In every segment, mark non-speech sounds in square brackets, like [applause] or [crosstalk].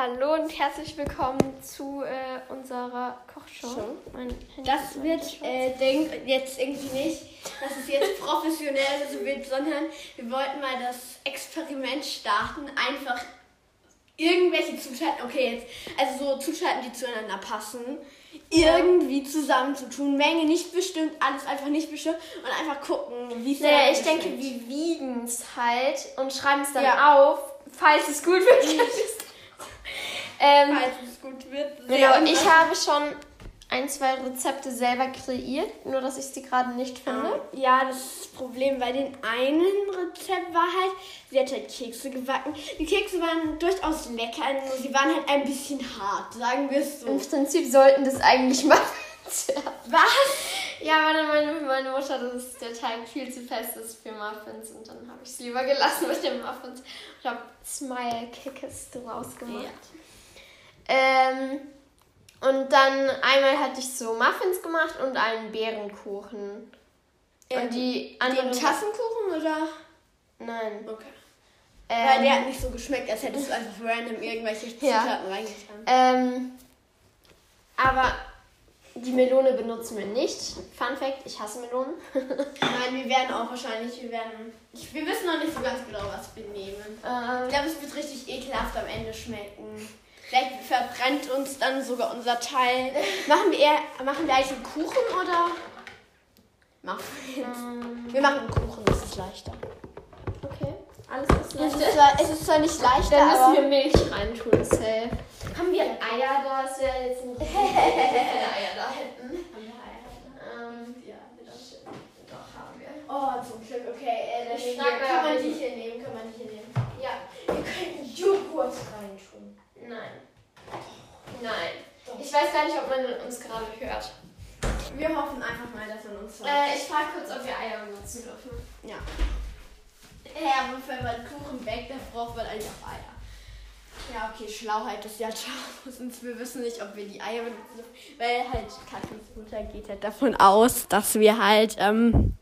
Hallo und herzlich willkommen zu äh, unserer Kochshow. Das wird äh, denk, jetzt irgendwie nicht, dass es jetzt professionell so wird, sondern wir wollten mal das Experiment starten. Einfach irgendwelche Zutaten, okay, jetzt, also so Zutaten, die zueinander passen, irgendwie zusammenzutun. Menge nicht bestimmt, alles einfach nicht bestimmt und einfach gucken, wie es Naja, ich denke, wir wiegen es halt und schreiben es dann Ja. auf, falls es gut wird. [laughs] ähm, Falls es gut wird. genau, ich habe schon ein, zwei Rezepte selber kreiert, nur dass ich sie gerade nicht finde. Ja, das Problem bei den einen Rezept war halt, sie hat halt Kekse gebacken. Die Kekse waren durchaus lecker, nur sie waren halt ein bisschen hart, sagen wir es so. Im Prinzip sollten das eigentlich [laughs] werden. Was? Ja, weil dann meine, meine Mutter, dass der Teig viel zu fest ist für Muffins und dann habe ich es lieber gelassen mit den Muffins und habe Smile Kickers draus gemacht. Ähm, und dann einmal hatte ich so Muffins gemacht und einen Bärenkuchen. und die anderen. Den Tassenkuchen oder? Nein. Okay. Weil Ähm, der hat nicht so geschmeckt, als hättest du einfach random irgendwelche Ja. Zutaten reingetan. ähm, aber die Melone benutzen wir nicht. Fun Fact: Ich hasse Melonen. Nein, wir werden auch wahrscheinlich, wir werden. Ich, wir wissen noch nicht so ganz genau, was wir nehmen. Ich ähm, glaube, es wird richtig ekelhaft am Ende schmecken. Vielleicht verbrennt uns dann sogar unser Teil. Machen wir eher, machen wir eigentlich einen Kuchen oder? Machen wir jetzt. ähm, Wir machen einen Kuchen, das ist leichter. okay. Alles ist Es leichter. ist zwar, es ist zwar nicht leichter, Dann müssen aber wir Milch reintun, safe. Haben wir Eier da? Das wäre jetzt nicht. [laughs] Wenn wir Eier da hätten. Ähm, [laughs] Ja, das doch, haben wir. Oh, zum Glück, okay. Äh, dann wir, kann man die- hier nehmen? Kann man die hier nehmen? Ja. Wir könnten Joghurt reintun. Nein. Nein. Ich weiß gar nicht, ob man uns gerade hört. Wir hoffen einfach mal, dass man uns hört. Äh, ich frage kurz, ob wir Eier benutzen dürfen. Ja. Ja, aber wenn man Kuchen backt, dann braucht man eigentlich auch Eier. Ja, okay, Schlauheit ist ja tausend. [laughs] Wir wissen nicht, ob wir die Eier benutzen dürfen, weil halt Kathis Mutter geht halt davon aus, dass wir halt, ähm, Marlene,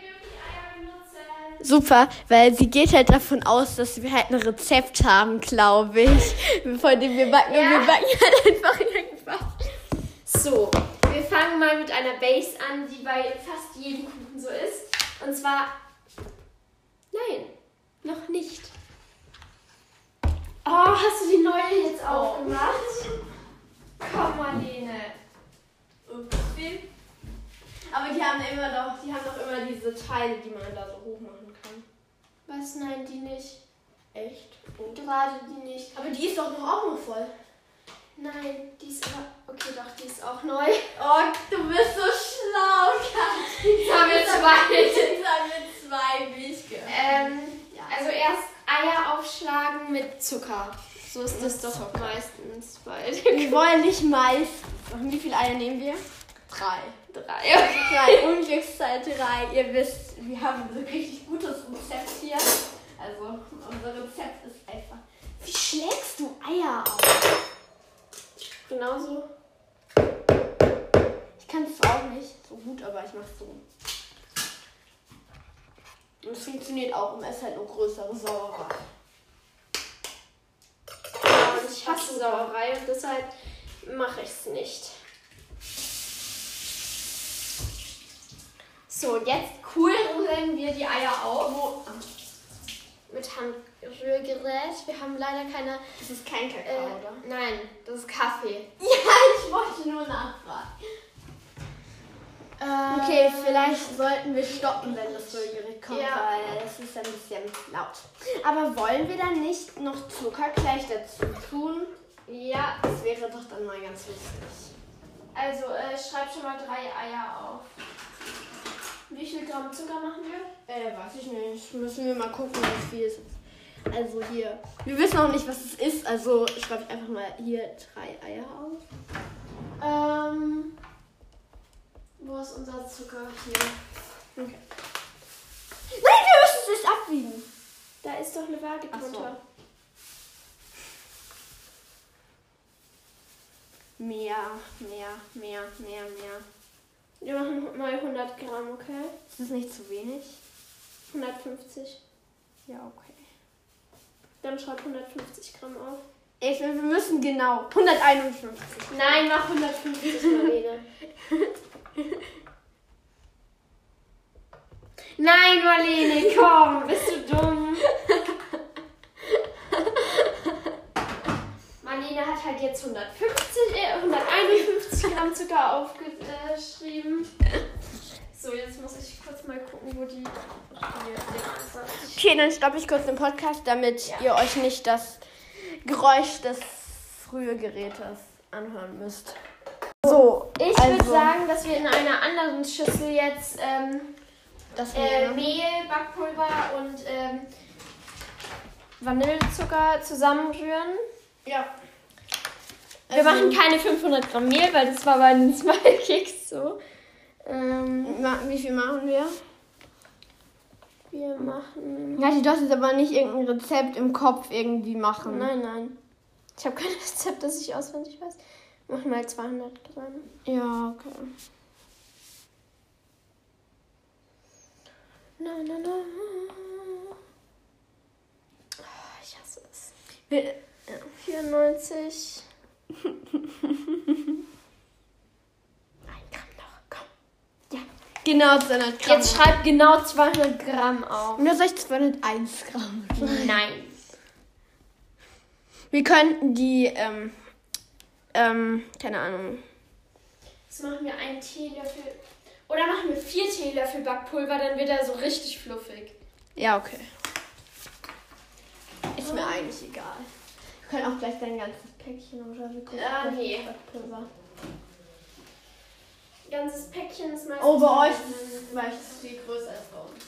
wir dürfen die Eier benutzen. Super, weil sie geht halt davon aus, dass wir halt ein Rezept haben, glaube ich, von dem wir backen. Und Ja. wir backen halt einfach irgendwas. So, wir fangen mal mit einer Base an, die bei fast jedem Kuchen so ist. Und zwar. Nein, noch nicht. Oh, hast du die neue jetzt aufgemacht? Komm, Marlene. Upsi. Aber die haben immer noch, die haben doch immer diese Teile, die man da so hoch kann. Was? Nein, die nicht. Echt? Gerade die nicht. Aber die ist doch noch auch noch voll. Nein, die ist aber. Okay, doch, die ist auch neu. Oh, du bist so schlau, Kathi. Jetzt haben wir zwei. Jetzt haben wir zwei, gehört. Ähm, Ja. also erst Eier aufschlagen mit Zucker. So ist das doch meistens bei Wir wollen nicht [laughs] meistens. Wie viele Eier nehmen wir? Drei. drei. Drei. Unglückszahl drei. Ihr wisst, wir haben ein richtig gutes Rezept hier. Also, unser Rezept ist einfach. Wie schlägst du Eier auf? Genauso. Ich kann es auch nicht so gut, aber ich mach's so. Und es funktioniert auch, um es halt eine größere Sauerei. Und ich hasse Sauerei und deshalb mache ich es nicht. So, jetzt cool rühren wir die Eier auf. Mit Handrührgerät. Wir haben leider keine. Das ist kein Äh, Kakao, oder? nein, das ist Kaffee. [laughs] Ja, ich wollte nur nachfragen. Äh, Okay, vielleicht sollten wir stoppen, wenn das Rührgerät kommt, Ja. weil es ist ein bisschen laut. Aber wollen wir dann nicht noch Zucker gleich dazu tun? Ja, Das wäre doch dann mal ganz lustig. also äh, schreib schon mal drei Eier auf. Wie viel Gramm Zucker machen wir? Äh, weiß ich nicht. Müssen wir mal gucken, wie viel es ist. Also hier. Wir wissen auch nicht, was es ist, also schreibe ich einfach mal hier drei Eier auf. Ähm. Wo ist unser Zucker? Hier. Okay. Nein, wir müssen es erst abwiegen. Da ist doch eine Waage so. drunter. Mehr, mehr, mehr, mehr, mehr. Wir machen mal 100 Gramm, okay? Ist das nicht zu wenig? 150. Ja, okay. Dann schreib 150 Gramm auf. Ich, wir müssen genau. 151. Nein, mach 150, Marlene. [laughs] Nein, Marlene, komm, bist du dumm? Marlene hat halt jetzt 150, äh, 151 Gramm Zucker aufgeschrieben. So, jetzt muss ich kurz mal gucken, wo die. Okay, dann stoppe ich kurz den Podcast, damit Ja. ihr euch nicht das Geräusch des Rührgerätes anhören müsst. So, Ich also, würde sagen, dass wir in einer anderen Schüssel jetzt ähm, das äh, Mehl, Backpulver und ähm, Vanillezucker zusammenrühren. ja. Wir Also, machen keine 500 Gramm Mehl, weil das war bei den [laughs] Smile Cakes so. Ähm, Wie viel machen wir? wir machen. Ja, die darfst jetzt aber nicht irgendein Rezept im Kopf irgendwie machen. Nein, nein. Ich habe kein [laughs] Rezept, das ich auswendig weiß. Mach mal 200 Gramm. Ja, okay. Na, na, na. Ah, Ich hasse es. Wir, 94. Ein Gramm noch, komm. genau 200 Gramm. Jetzt schreib genau 200 Gramm auf. Nur soll ich 201 Gramm. Nein. Wir könnten die, ähm, ähm, keine Ahnung. Jetzt machen wir einen Teelöffel. Oder machen wir vier Teelöffel Backpulver, dann wird er so richtig fluffig. Ja, okay. Ist mir eigentlich egal. Wir können auch gleich dein ganzes Päckchen gucken Ah, nee. das Backpulver. Ganzes Päckchen ist meistens. Oh, bei euch ist es meistens viel größer als bei uns.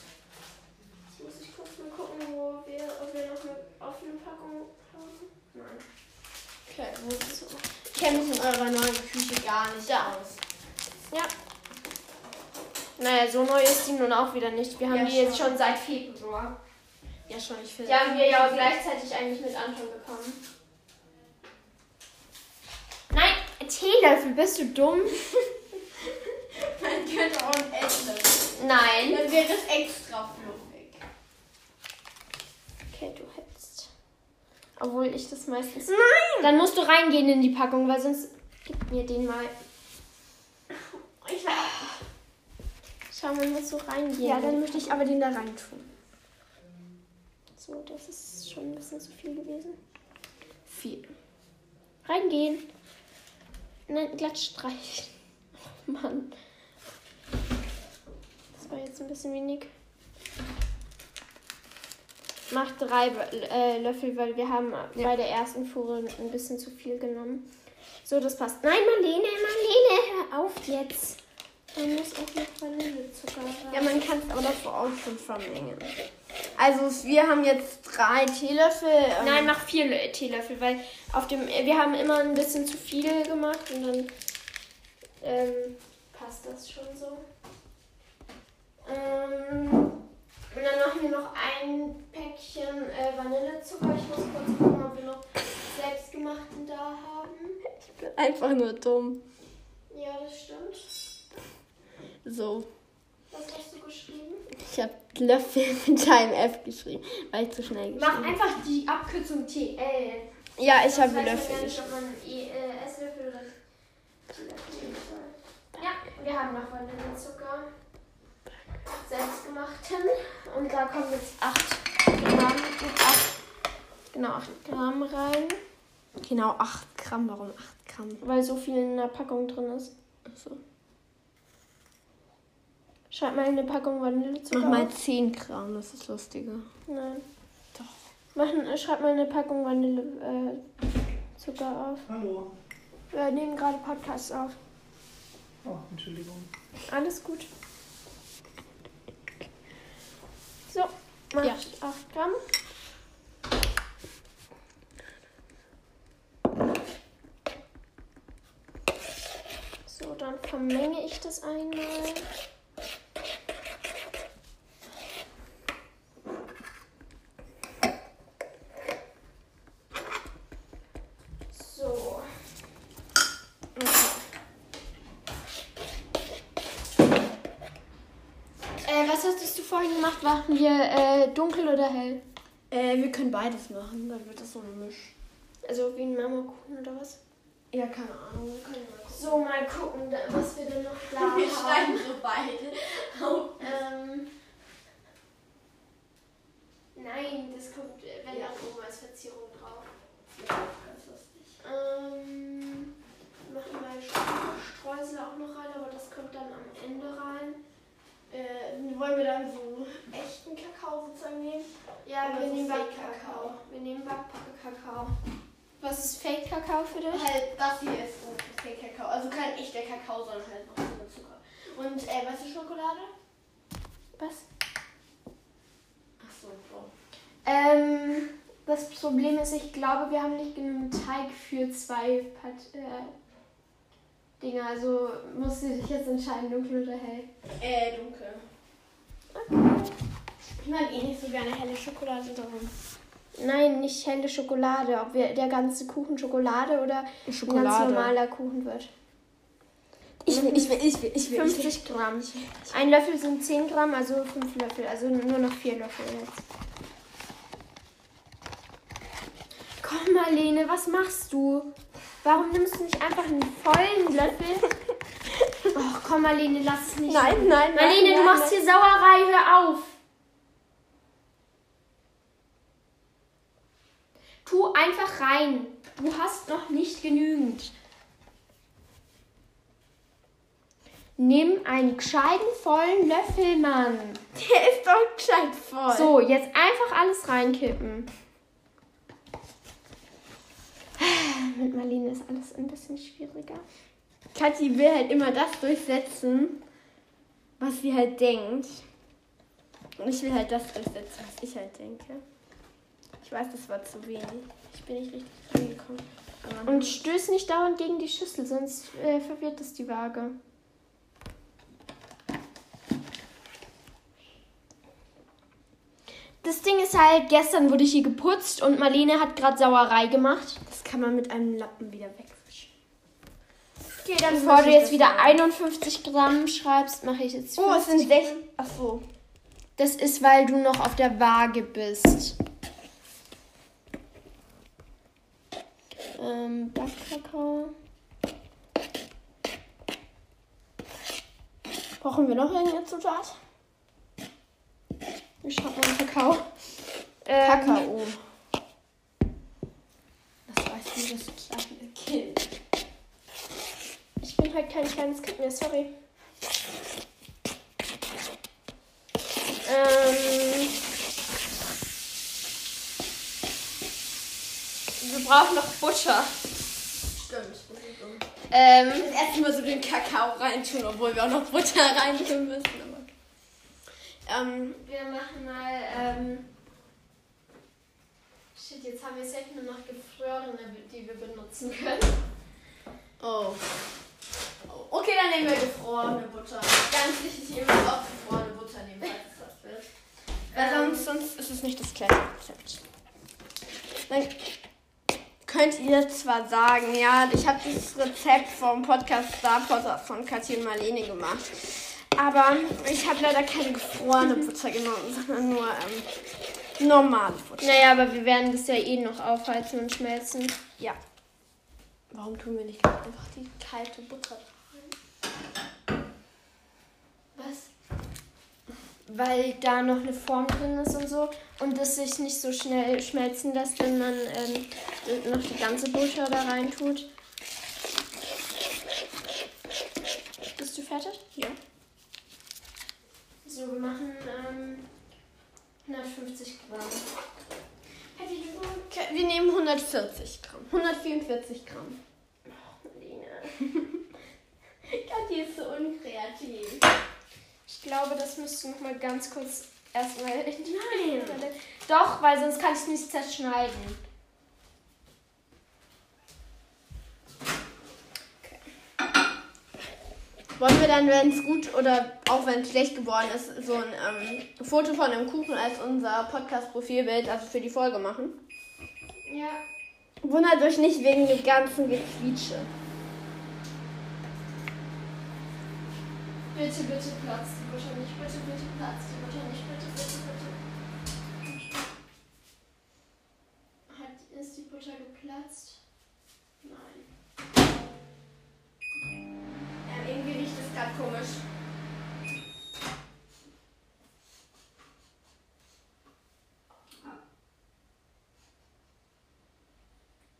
Jetzt muss ich kurz mal gucken, wo wir, ob wir noch eine offene Packung haben. Nein. Okay, wo ist es? Ich kenne mich in eurer neuen Küche gar nicht aus. Ja. Naja, so neu ist die nun auch wieder nicht. Wir haben Ja, die jetzt schon. schon seit Februar. Ja, schon, ich Die finde. haben wir ja gleichzeitig eigentlich mit Anton bekommen. Nein, Teelöffel, bist du dumm? [laughs] Man könnte auch ein Essen. Nein. Dann wäre es extra fluffig. Okay, du hättest. Obwohl ich das meistens. Nein! Dann musst du reingehen in die Packung, weil sonst. Gib mir den mal. Ich weiß. Schau mal, musst du reingehen. Ja, dann möchte ich aber den da rein tun. So, das ist schon ein bisschen zu viel gewesen. Viel. Reingehen. Nein, glatt streichen. Oh Mann. Das war jetzt ein bisschen wenig. Mach drei äh, Löffel, weil wir haben bei der ersten Fuhre ein bisschen zu viel genommen. So, das passt. Nein, Marlene, Marlene, hör auf jetzt. Man muss auch noch Vanillezucker rein. Ja, man kann es aber davor auch schon vermengen. Also wir haben jetzt drei Teelöffel. ähm, Nein, mach vier Lö- Teelöffel, weil auf dem wir haben immer ein bisschen zu viel gemacht und dann ähm, passt das schon so. Ähm, und dann machen wir noch ein Päckchen äh, Vanillezucker. Ich muss kurz gucken, ob wir noch selbstgemachten da haben. Ich bin einfach nur dumm. Ja, das stimmt. So. Was hast du geschrieben? Ich habe Löffel [laughs] mit einem F geschrieben, weil ich zu schnell geschrieben Mach habe. einfach die Abkürzung TL. Ja, ich habe Löffel gar nicht, geschrieben. ob man E- äh, Esslöffel oder soll. Ja, wir haben noch Vanillezucker. Selbstgemachten. Und da kommen jetzt 8 Gramm. 8, genau, 8 Gramm rein. Genau 8 Gramm. Warum 8 Gramm? Weil so viel in der Packung drin ist. Achso. Schreib mal eine Packung Vanillezucker. Mach mal auf. 10 Gramm, das ist lustiger. Nein. Doch. Mach, schreib mal eine Packung Vanillezucker äh, Zucker auf. Hallo. Wir nehmen gerade Podcasts auf. Oh, Entschuldigung. Alles gut. So, mach Ja. 8 Gramm. So, dann vermenge ich das einmal. So. Äh, was hast du Waren wir äh, dunkel oder hell? Äh, wir können beides machen, dann wird das so ein Misch. Also wie ein Marmorkuchen oder was? Ja, keine Ahnung. Wir können mal gucken. So, mal gucken, was wir denn noch [laughs] da Wir haben. schreiben so beide. Oh. Ähm, nein, das kommt, äh, wenn Ja. da oben als Verzierung drauf. Ganz lustig. Ähm, machen wir Streusel auch noch rein, aber das kommt dann am Ende rein. Äh, wollen wir dann so echten Kakao sozusagen nehmen? Ja, Oder wir so nehmen Fake-Kakao. Backkakao. Wir nehmen Backpacke-Kakao. Was ist Fake-Kakao für dich? Halt, das hier ist so Fake Kakao. Also kein echter Kakao, sondern halt noch mit Zucker. Und äh, weiße Schokolade? Was? Ach so, oh. Ähm, das Problem ist, ich glaube, wir haben nicht genug Teig für zwei Pat äh, Dinger. Also musst du dich jetzt entscheiden, dunkel oder hell. Äh, dunkel. Ich mag eh nicht so gerne helle Schokolade darum. Nein, nicht helle Schokolade. Ob wir, der ganze Kuchen Schokolade oder ein ganz normaler Kuchen wird. Ich will, ich will, ich will, ich will. 50 Gramm. Ein Löffel sind 10 Gramm, also 5 Löffel. Also nur noch 4 Löffel jetzt. Komm, Marlene, was machst du? Warum nimmst du nicht einfach einen vollen Löffel? [laughs] Ach komm, Marlene, lass es nicht. Nein, nein, nein. Marlene, nein, du machst hier Sauerei, hör auf. Tu einfach rein. Du hast noch nicht genügend. Nimm einen gescheiten vollen Löffel, Mann. Der ist doch gescheit voll. So, jetzt einfach alles reinkippen. [sighs] Mit Marlene ist alles ein bisschen schwieriger. Kathi will halt immer das durchsetzen, was sie halt denkt. Und ich will halt das durchsetzen, was ich halt denke. Ich weiß, das war zu wenig. Ich bin nicht richtig rangekommen. Und stöß nicht dauernd gegen die Schüssel, sonst äh, verwirrt es die Waage. Das Ding ist halt, gestern wurde hier geputzt und Marlene hat gerade Sauerei gemacht. das kann man mit einem Lappen wieder wegwischen. Okay, dann bevor du ich jetzt wieder sagen. 51 Gramm schreibst, mache ich jetzt Oh, es 50 sind 6. Ach so. Das ist, weil du noch auf der Waage bist. Ähm, Backkakao. Brauchen wir noch irgendeine Zutat? Ich hab mal Kakao. Ähm, Kakao. Das weiß wie das kleine Kind. Ich bin halt kein kleines Kind mehr, sorry. Ähm, wir brauchen noch Butter. Stimmt. Ähm, Das erste Mal so den Kakao reintun, obwohl wir auch noch Butter reintun müssen. Aber. Ähm, wir machen mal, ähm, shit, jetzt haben wir safe nur noch gefrorene, die wir benutzen können. oh. Okay, dann nehmen wir gefrorene Butter. Ganz wichtig, ihr müsst auch gefrorene Butter nehmen, falls es das wird. Weil Ähm, sonst, sonst ist es nicht das gleiche Rezept. Dann könnt ihr zwar sagen, ja, ich habe dieses Rezept vom Podcast Star Potter von Katja und Marlene gemacht. Aber ich habe leider keine gefrorene Butter genommen, sondern nur ähm, normale Butter. Naja, aber wir werden das ja eh noch aufheizen und schmelzen. Ja. Warum tun wir nicht einfach die kalte Butter rein? Was? Weil da noch eine Form drin ist und so und das sich nicht so schnell schmelzen lässt, wenn man ähm, noch die ganze Butter da rein tut. Bist du fertig? Ja. So, wir machen ähm, 150 Gramm. Okay, wir nehmen 140 Gramm. 144 Gramm. Marlene. [laughs] Kathi ist so unkreativ. Ich glaube, das müsstest du noch mal ganz kurz erstmal [laughs] in die Nein. Doch, weil sonst kann ich es nicht zerschneiden. Wollen wir dann, wenn es gut oder auch wenn es schlecht geworden ist, so ein ähm, Foto von dem Kuchen als unser Podcast-Profilbild, also für die Folge machen? Ja. Wundert euch nicht wegen dem ganzen Gequietsche. Bitte, bitte platzt die Butter nicht. Bitte, bitte platzt die Butter nicht. Bitte, bitte, bitte. Hat, ist die Butter geplatzt? Nein. Ja, irgendwie riecht es gerade komisch.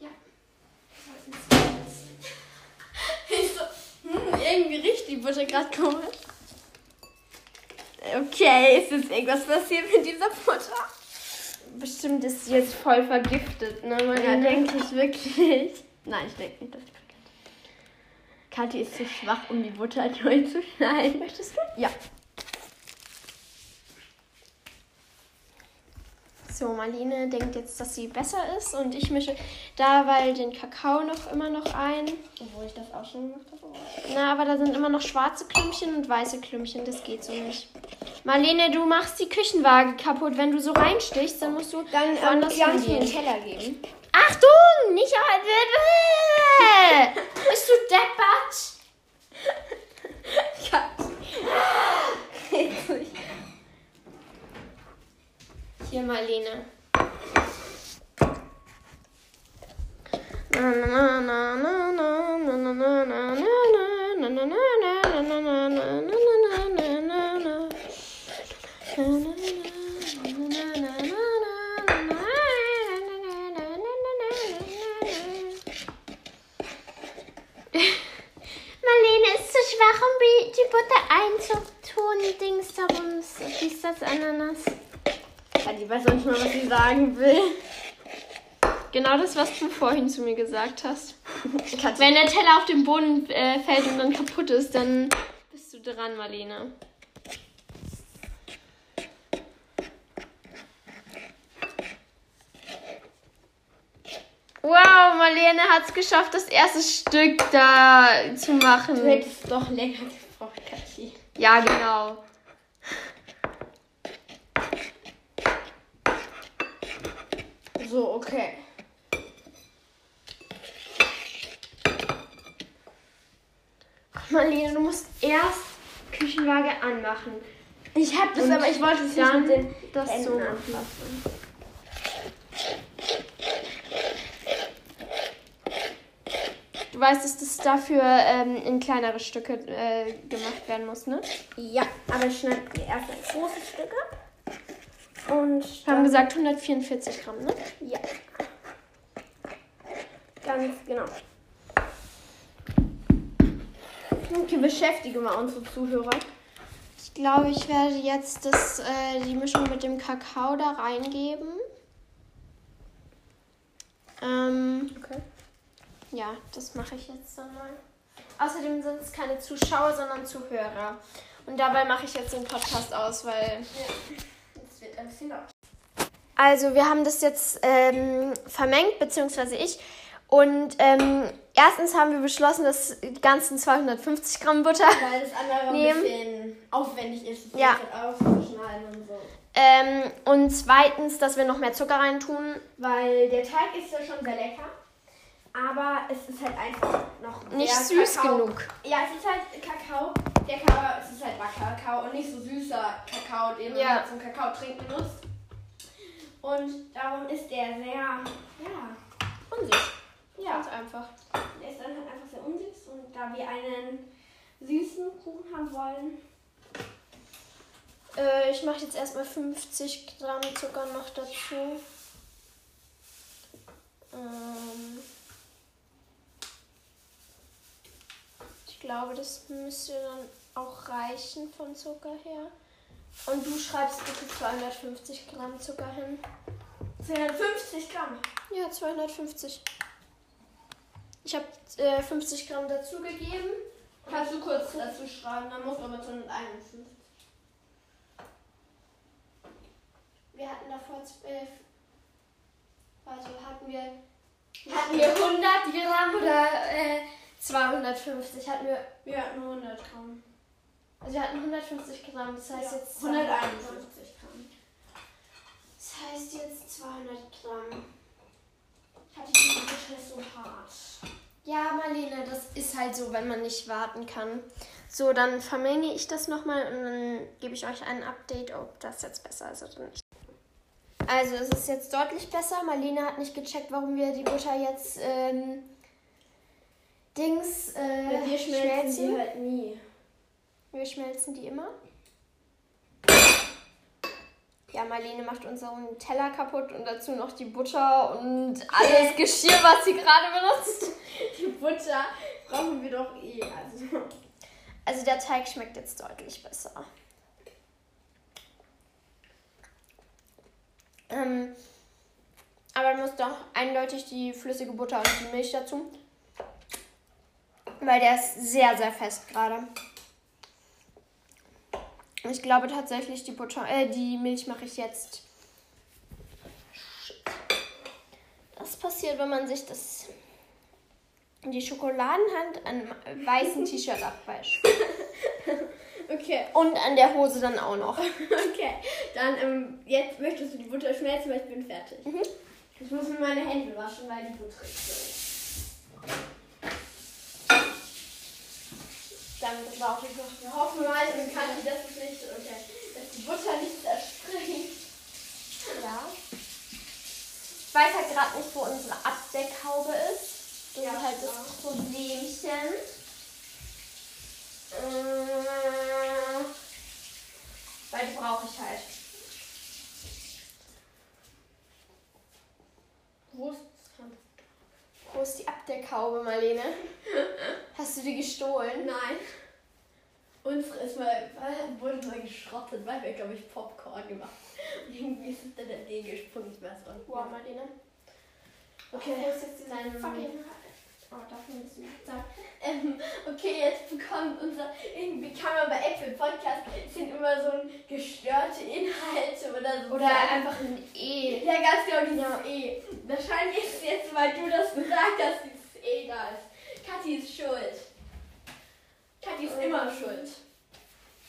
Ja. [laughs] Ich so, hm, irgendwie riecht die Butter gerade komisch. Okay, ist jetzt irgendwas passiert mit dieser Butter? Bestimmt ist sie jetzt voll vergiftet, ne? Man Ja, denke ich wirklich. [laughs] Nein, ich denke nicht, dass ich vergesse. Kathi ist zu schwach, um die Butter [laughs] neu zu schneiden. Möchtest du? Ja. So, Marlene denkt jetzt, dass sie besser ist und ich mische dabei den Kakao noch immer noch ein. Obwohl ich das auch schon gemacht habe. Na, aber da sind immer noch schwarze Klümpchen und weiße Klümpchen. Das geht so nicht. Marlene, du machst die Küchenwaage kaputt. Wenn du so reinstichst, dann musst du Dann ähm, du mir einen hingehen. Teller geben. Achtung! Nicht halt. [laughs] Bist du deppert? [laughs] Hier, [laughs] na. Marlene schwach, um die Butter einzutun. Dings darum. Wie ist das Ananas? Kathi weiß auch nicht mal, was sie sagen will. Genau das, was du vorhin zu mir gesagt hast. Wenn der Teller auf den Boden äh, fällt und dann kaputt ist, dann bist du dran, Marlene. Wow, Marlene hat es geschafft, das erste Stück da zu machen. Du hättest doch länger gebraucht, Kathi. Ja, genau. So, okay. Marlene, du musst erst Küchenwaage anmachen. Ich hab das, Und aber ich wollte es nicht dann mit den das Händen so anfassen. Du weißt, dass das dafür ähm, in kleinere Stücke äh, gemacht werden muss, ne? Ja, aber ich schneide mir erst ein großes Stück ab. Und Wir haben gesagt 144 Gramm, ne? Ja. Ganz genau. Okay, beschäftige mal unsere Zuhörer. Ich glaube, ich werde jetzt das, äh, die Mischung mit dem Kakao da reingeben. Ähm, Okay. ja, das mache ich jetzt dann mal. Außerdem sind es keine Zuschauer, sondern Zuhörer. Und dabei mache ich jetzt den Podcast aus, weil Das ein bisschen. Also wir haben das jetzt ähm, vermengt, beziehungsweise ich. Und ähm, erstens haben wir beschlossen, dass die ganzen 250 Gramm Butter. Weil das andere Nehmen. ein bisschen aufwendig ist, das Ja. auszuschneiden und so. Ähm, und zweitens, dass wir noch mehr Zucker reintun. Weil der Teig ist ja schon sehr lecker. Aber es ist halt einfach noch Nicht süß Kakao. genug. Ja, es ist halt Kakao. Der Kakao, es ist halt Kakao und nicht so süßer Kakao, den man Ja. zum Kakao trinken benutzt. Und darum ist der sehr, ja, Unsüß. ja, Ganz einfach. der ist dann halt einfach sehr unsüß. Und da wir einen süßen Kuchen haben wollen, Äh, ich mache jetzt erstmal 50 Gramm Zucker noch dazu. Ähm, glaube, das müsste dann auch reichen von Zucker her. Und du schreibst bitte 250 Gramm Zucker hin. 250 Gramm. Ja, 250. Ich habe äh, 50 Gramm dazugegeben. Kannst du kurz dazu schreiben, dann muss aber 251. Wir hatten davor 12. Also hatten wir. Hatten wir 100 Gramm oder äh, 250? Hatten wir. Ja, nur 100 Gramm. Also wir hatten 150 Gramm, das heißt Ja, jetzt 151 Gramm. Das heißt jetzt 200 Gramm. Hatte ich die Butter so hart. Ja, Marlene, das ist halt so, wenn man nicht warten kann. So, dann vermenge ich das nochmal und dann gebe ich euch ein Update, ob das jetzt besser ist oder nicht. Also, es ist jetzt deutlich besser. Marlene hat nicht gecheckt, warum wir die Butter jetzt ähm, Dings, äh, wir schmelzen die halt nie. Wir schmelzen die immer. Ja, Marlene macht unseren Teller kaputt und dazu noch die Butter und alles [laughs] Geschirr, was sie gerade benutzt. Die Butter brauchen wir doch eh. Also. Also der Teig schmeckt jetzt deutlich besser. Ähm, aber man muss doch eindeutig die flüssige Butter und die Milch dazu. Weil der ist sehr, sehr fest gerade. Ich glaube tatsächlich, die Butter, äh, die Milch mache ich jetzt. Das passiert, wenn man sich das die Schokoladenhand an einem weißen [laughs] T-Shirt abwäscht. [laughs] Okay, Und an der Hose dann auch noch. [laughs] okay. Dann ähm, jetzt möchtest du die Butter schmelzen, weil ich bin fertig. Mhm. Ich muss mir meine Hände waschen, weil die Butter ist Dann brauche ich noch eine Hoffen mal und kann ich das ist nicht, okay, dass die Butter nicht zerspringt. Ja. Ich weiß halt gerade nicht, wo unsere Abdeckhaube ist. Das Ja, ist halt das Problemchen. Äh, weil die brauche ich halt. Wo ist Wo ist die Abdeckhaube, Marlene? Hast du die gestohlen? Nein. Unsere ist mal, wurde mal geschrottet, weil wir, glaube ich, Popcorn gemacht haben. Irgendwie ist es dann dagegen gesprungen, ich weiß auch nicht. Wow, Marlene. Okay, Wo ist jetzt dein diese fucking... Oh, davon müssen wir sagen. Ähm, okay, jetzt bekommt unser, irgendwie kann man bei Apple Podcast, sind immer so gestörte Inhalte oder so. Oder einfach ein E. Ja, ganz genau, dieses E. Wahrscheinlich ist es jetzt, weil du das gesagt hast, dieses E da ist. Kathi ist schuld. Kathi ist immer schuld.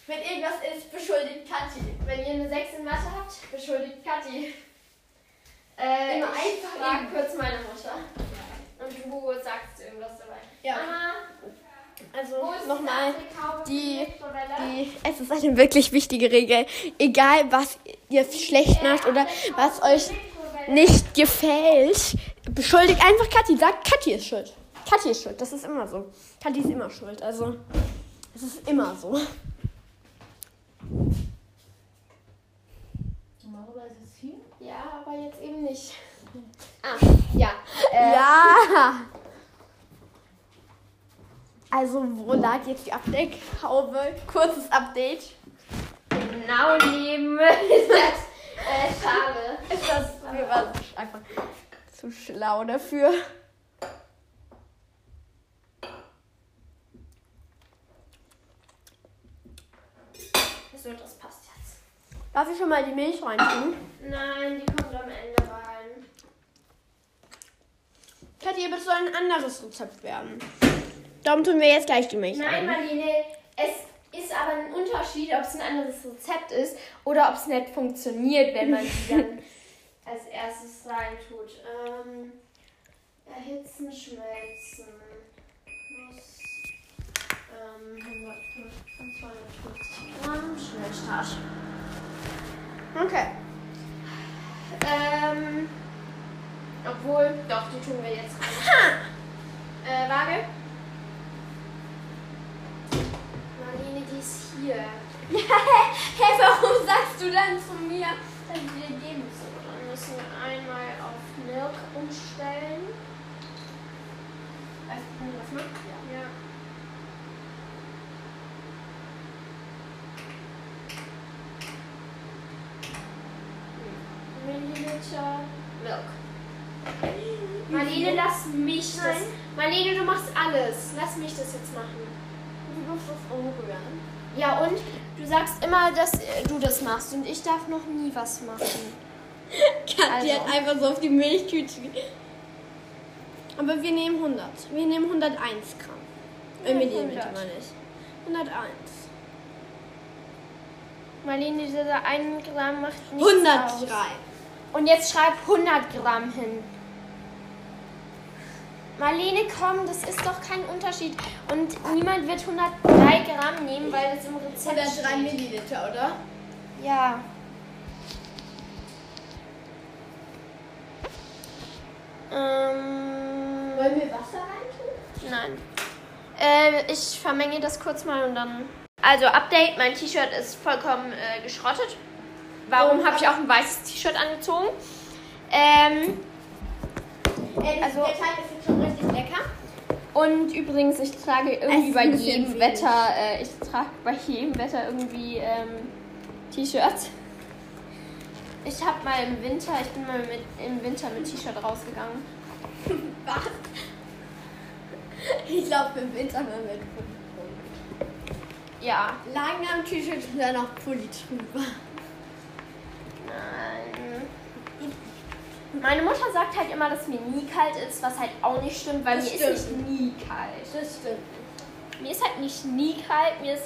Wenn irgendwas ist, beschuldigt Kathi. Wenn ihr eine 6 in Mathe habt, beschuldigt Kathi. Äh, Immer ich einfach frag kurz meine Mutter. Und du sagst irgendwas dabei. Ja. Mama, Also wo nochmal. die die- es ist eine wirklich wichtige Regel. Egal, was ihr schlecht macht oder was euch nicht gefällt, beschuldigt einfach Kathi. Sagt, Kathi ist schuld. Kathi ist schuld. Das ist immer so. Kathi ist immer schuld. Also, es ist immer so. Normalerweise ist es hier. Ja, aber jetzt eben nicht. Ah, ja. Äh, Ja! Also, wo lag jetzt die Abdeckhaube? Kurzes Update. Genau neben [laughs] das äh, Schale. Ist das, wir waren einfach zu schlau dafür. So, das passt jetzt. Darf ich schon mal die Milch reintun? Nein, die kommt am Ende rein. Es soll ein anderes Rezept werden. Darum tun wir jetzt gleich die Milch Nein. Marlene, es ist aber ein Unterschied, ob es ein anderes Rezept ist oder ob es nicht funktioniert, wenn man die dann [laughs] als erstes reintut. Ähm, erhitzen, schmelzen. Plus ähm, 150, 250 Gramm Schnellstart. Okay. Ähm, obwohl, doch, die tun wir jetzt rein. Äh, Waage? Marlene, die ist hier. [laughs] Hey, warum sagst du dann zu mir, dass dir geben soll? Dann müssen wir einmal auf Milk umstellen. Weißt du, was macht? Ja. Ja. Milliliter Milk. Marlene, lass mich das. Nein. Marlene, du machst alles. Lass mich das jetzt machen. Du musst das umrühren. Ja, und du sagst immer, dass äh, du das machst und ich darf noch nie was machen. Kathi Also. hat einfach so auf die Milchtüte. Aber wir nehmen 100. Wir nehmen 101 Gramm. Äh, Millimeter 100. meine ich. 101. Marlene, dieser 1 Gramm macht nichts 103. Aus. Und jetzt schreib 100 Gramm hin. Marlene, komm, das ist doch kein Unterschied. Und niemand wird 103 Gramm nehmen, weil das im Rezept 103 steht. Milliliter, oder? Ja. Ähm, Wollen wir Wasser reintun? nein. Äh, ich vermenge das kurz mal und dann. Also, Update: mein T-Shirt ist vollkommen äh, geschrottet. Warum habe ich auch ein weißes T-Shirt angezogen? Ähm, Also- der Teig ist jetzt schon richtig lecker. und übrigens, ich trage irgendwie bei jedem. Wetter, äh, ich trage bei jedem Wetter irgendwie ähm, T-Shirts. Ich habe mal im Winter, ich bin mal mit, im Winter mit T-Shirt rausgegangen. [laughs] Was? Ich laufe im Winter mal mit Ja, Lang am T-Shirt und dann noch Pulli drüber. Nein. Meine Mutter sagt halt immer, dass mir nie kalt ist, was halt auch nicht stimmt, weil Das mir stimmt. ist nicht nie kalt. Das stimmt. Mir ist halt nicht nie kalt, mir ist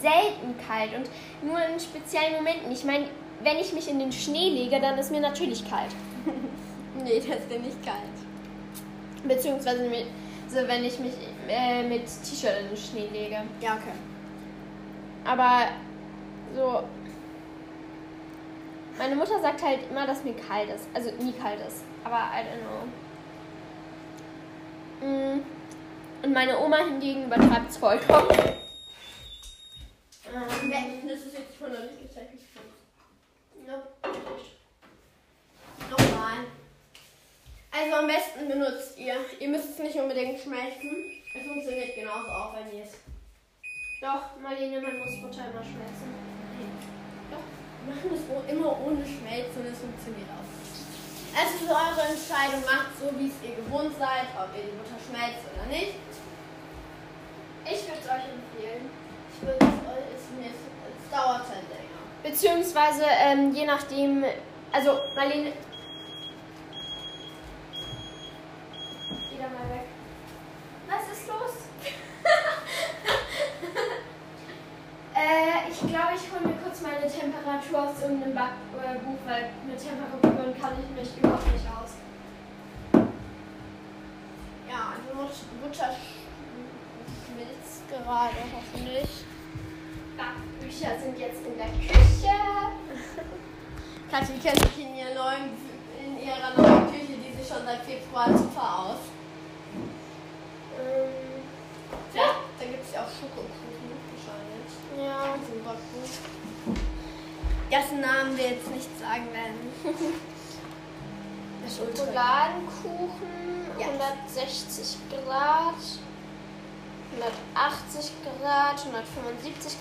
selten kalt und nur in speziellen Momenten. Ich meine, wenn ich mich in den Schnee lege, dann ist mir natürlich kalt. [laughs] Nee, das ist dir nicht kalt. Beziehungsweise mit, so, wenn ich mich äh, mit T-Shirt in den Schnee lege. Ja, okay. Aber so. Meine Mutter sagt halt immer, dass mir kalt ist. Also nie kalt ist. Aber I don't know. Mm. Und meine Oma hingegen übertreibt es vollkommen. Ähm, Das ist jetzt noch nicht gezeichnet. Nope. Nochmal. Also am besten benutzt ihr. Ihr müsst es nicht unbedingt schmelzen. Es funktioniert genauso auch, wenn ihr es. Doch, Marlene, man muss Butter immer schmelzen. Doch, machen es o- immer ohne Schmelzen und es funktioniert auch. Es ist eure Entscheidung, macht so, wie es ihr gewohnt seid, ob ihr die Butter schmelzt oder nicht. Ich würde es euch empfehlen. Ich würde es euch, es, mir- es dauert halt länger. Beziehungsweise, ähm, je nachdem. Also, Marlene.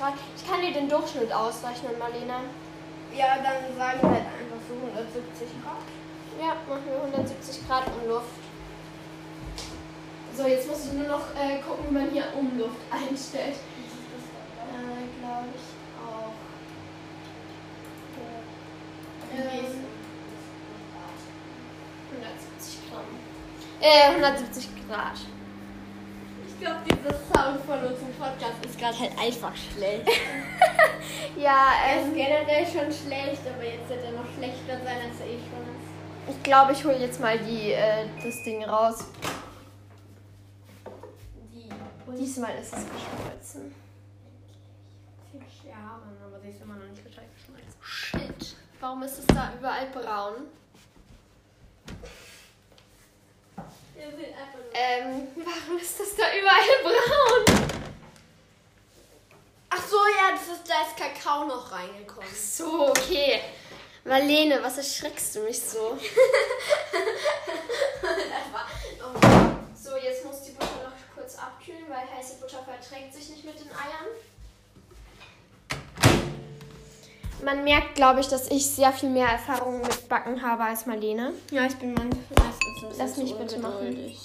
Grad. Ich kann dir den Durchschnitt ausrechnen, Marlena. Ja, dann sagen wir halt einfach so 170 Grad. Ja, machen wir 170 Grad Umluft. So, jetzt musst du nur noch äh, gucken, wie man hier Umluft einstellt. Äh, glaube ich auch. Ähm, 170 Gramm. Äh, 170 Grad. Ich glaube, dieser Sound von unserem Podcast ist gerade halt einfach schlecht. [laughs] Ja, Er ist ähm, generell schon schlecht, aber jetzt wird er noch schlechter sein, als er eh schon ist. ich glaube, ich hole jetzt mal die, äh, das Ding raus. Die Diesmal ist es geschmolzen. ziemlich Jahren, aber sie ist immer noch nicht gescheit geschmolzen. Shit. Warum ist es da überall braun? Er will einfach nur. Ähm, warum ist das da überall braun? Ach so, ja, das ist, da ist Kakao noch reingekommen. So, okay. Marlene, was erschreckst du mich so? das war. Oh. So, jetzt muss die Butter noch kurz abkühlen, weil heiße Butter verträgt sich nicht mit den Eiern. Man merkt, glaube ich, dass ich sehr viel mehr Erfahrung mit Backen habe als Marlene. Ja, ich bin bisschen Lass mich bitte ungeduldig.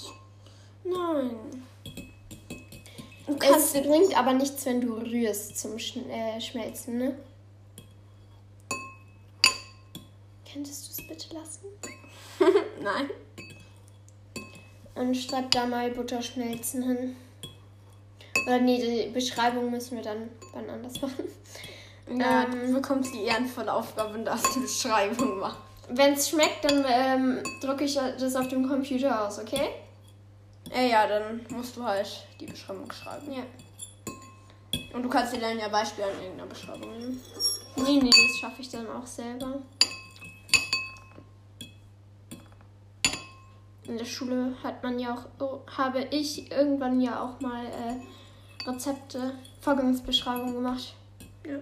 Nein. Du Es bringt aber nichts, wenn du rührst zum Sch äh, Schmelzen, ne? Könntest du es bitte lassen? [laughs] Nein. Und schreib da mal Butterschmelzen hin. Oder nee, die Beschreibung müssen wir dann wann anders machen. Ja, Ähm. du bekommst die ehrenvolle Aufgabe und darfst die Beschreibung machen. Wenn es schmeckt, dann ähm, drücke ich das auf dem Computer aus, okay? Äh, ja, dann musst du halt die Beschreibung schreiben. Ja. Und du kannst dir dann ja Beispiele an irgendeiner Beschreibung nehmen. Nee, nee, das schaffe ich dann auch selber. in der Schule hat man ja auch, habe ich irgendwann ja auch mal äh, Rezepte, Vorgangsbeschreibungen gemacht. Ja.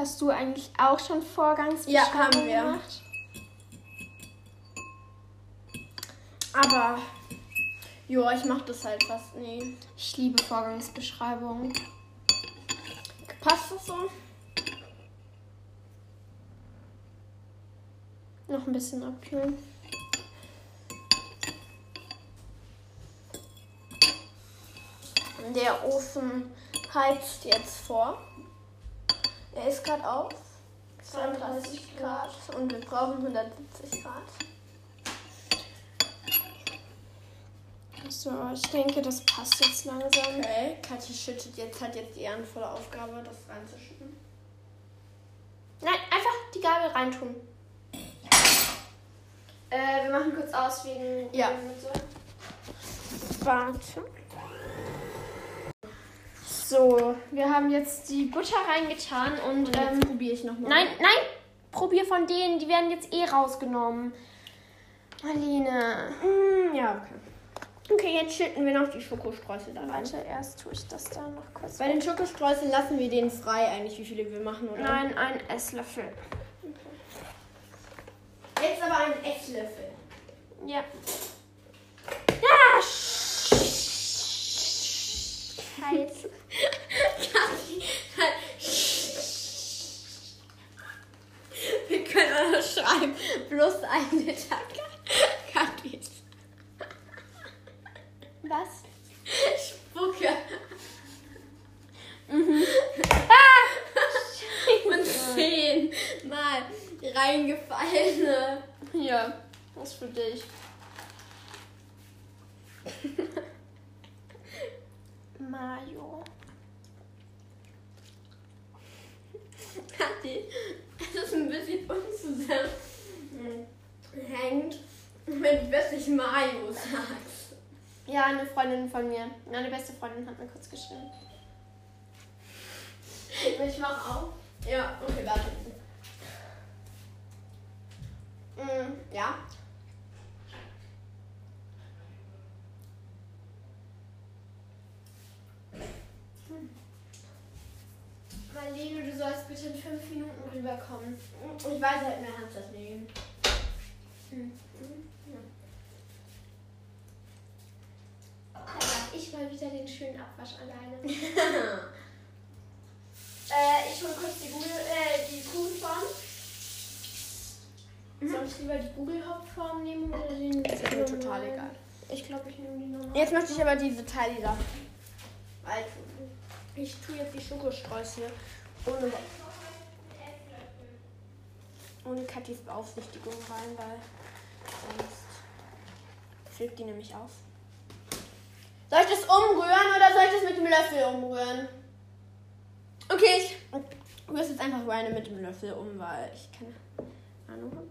Hast du eigentlich auch schon Vorgangsbeschreibungen Ja, haben wir. gemacht? Aber, ja, ich mach das halt fast nie. Ich liebe Vorgangsbeschreibungen. Passt das so? Noch ein bisschen abkühlen. Der Ofen heizt jetzt vor. Er ist gerade auf 32 Grad und wir brauchen 170 Grad. So, ich denke, das passt jetzt langsam. Okay, Kathi schüttet jetzt, hat jetzt die ehrenvolle Aufgabe, das reinzuschütten. Nein, einfach die Gabel reintun. Äh, wir machen kurz aus wegen. Ja. Warte. So, wir haben jetzt die Butter reingetan und. Und Ähm, probiere ich nochmal. nein, nein! Probier von denen, die werden jetzt eh rausgenommen. Marlene. Mm, ja, okay. Okay, jetzt schütten wir noch die Schokostreusel da rein. Warte, erst tue ich das da noch kurz. Bei den Schokostreuseln lassen wir den frei eigentlich, wie viele wir machen, oder? Nein, ein Esslöffel. Jetzt aber einen Esslöffel. Ja. Ja! [laughs] magnet Freundin von mir, meine beste Freundin hat mir kurz geschrieben. Ich mach auf. Ja, okay, warte. Mm, ja. Marlene, du sollst bitte in fünf Minuten rüberkommen. Ich weiß halt mehr Hans das nehmen. Dann wieder den schönen Abwasch alleine. [laughs] äh, ich hole kurz die, Google, äh, die Kuchenform. Soll ich lieber die Google-Hauptform nehmen oder den Ist mir total egal. Ich glaube, ich nehme die normale. Jetzt möchte ich aber diese Teile da. Also, ich tue jetzt die Schokostreusel ohne, ohne Katis Beaufsichtigung rein, weil sonst flippt die nämlich aus. Soll ich das umrühren oder soll ich das mit dem Löffel umrühren? Okay, ich rühre es jetzt einfach rein mit dem Löffel um, weil ich keine Ahnung habe.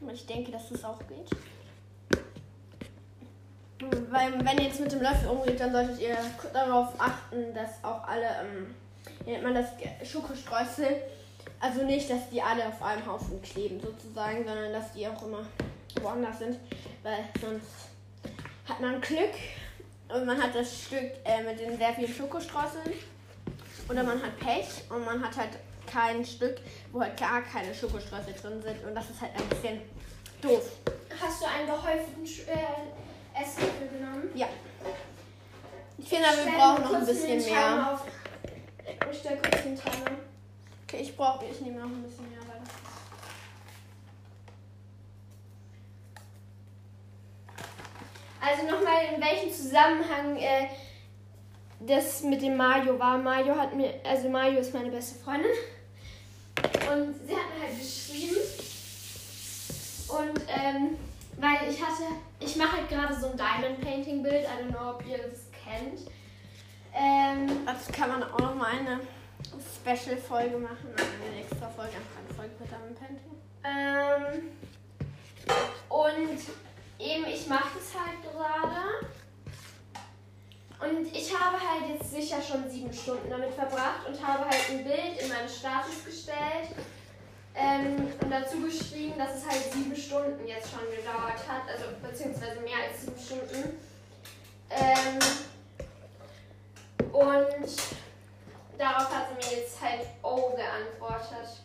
Und ich denke, dass das auch geht. Weil wenn ihr jetzt mit dem Löffel umgeht, dann solltet ihr darauf achten, dass auch alle, ähm, wie nennt man das, Schokostreusel, also nicht, dass die alle auf einem Haufen kleben sozusagen, sondern dass die auch immer woanders sind, weil sonst hat man Glück und man hat das Stück äh, mit den sehr vielen Schokostreuseln oder man hat Pech und man hat halt kein Stück, wo halt gar keine Schokostreusel drin sind und das ist halt ein bisschen doof. Hast du einen gehäuften Sch- äh, Esslöffel genommen? Ja. Ich finde, wir brauchen noch ein bisschen mehr. Auf. Ich stell kurz den Timer. Okay, ich brauche, ich nehme noch ein bisschen mehr, weil das Also nochmal, in welchem Zusammenhang äh, das mit dem Mario war. Mario hat mir, also Mario ist meine beste Freundin. Und sie hat mir halt geschrieben. Und ähm, weil ich hatte, ich mache halt gerade so ein Diamond Painting Bild. I don't know, ob ihr das kennt. Ähm, Das kann man auch noch mal eine Special-Folge machen, also eine extra Folge, einfach eine Folge mit Diamond Painting. Ähm, und eben, ich mache das halt gerade. Und ich habe halt jetzt sicher schon sieben Stunden damit verbracht und habe halt ein Bild in meinen Status gestellt. Ähm, und dazu geschrieben, dass es halt sieben Stunden jetzt schon gedauert hat, also beziehungsweise mehr als sieben Stunden. Ähm, und darauf hat sie mir jetzt halt O geantwortet.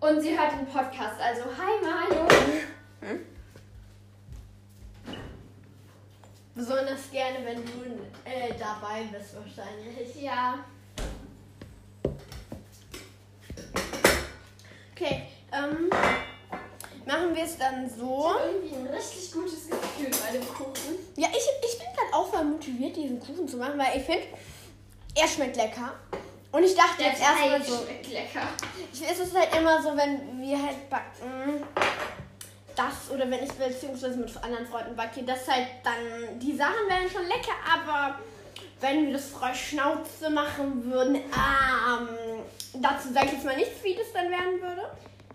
Und sie hört den Podcast, also hi Mario. Besonders gerne, wenn du äh, dabei bist wahrscheinlich. Ja. Okay, ähm, machen wir es dann so. Irgendwie ein richtig gutes Gefühl bei dem Kuchen. Ja, ich, ich bin gerade auch mal motiviert, diesen Kuchen zu machen, weil ich finde, er schmeckt lecker. Und ich dachte jetzt erstmal so. schmeckt lecker. Ich, es ist halt immer so, wenn wir halt backen, das oder wenn ich beziehungsweise mit anderen Freunden backe, das halt dann, die Sachen werden schon lecker, aber wenn wir das frei Schnauze machen würden, ähm, dazu sage ich jetzt mal nichts, wie das dann werden würde.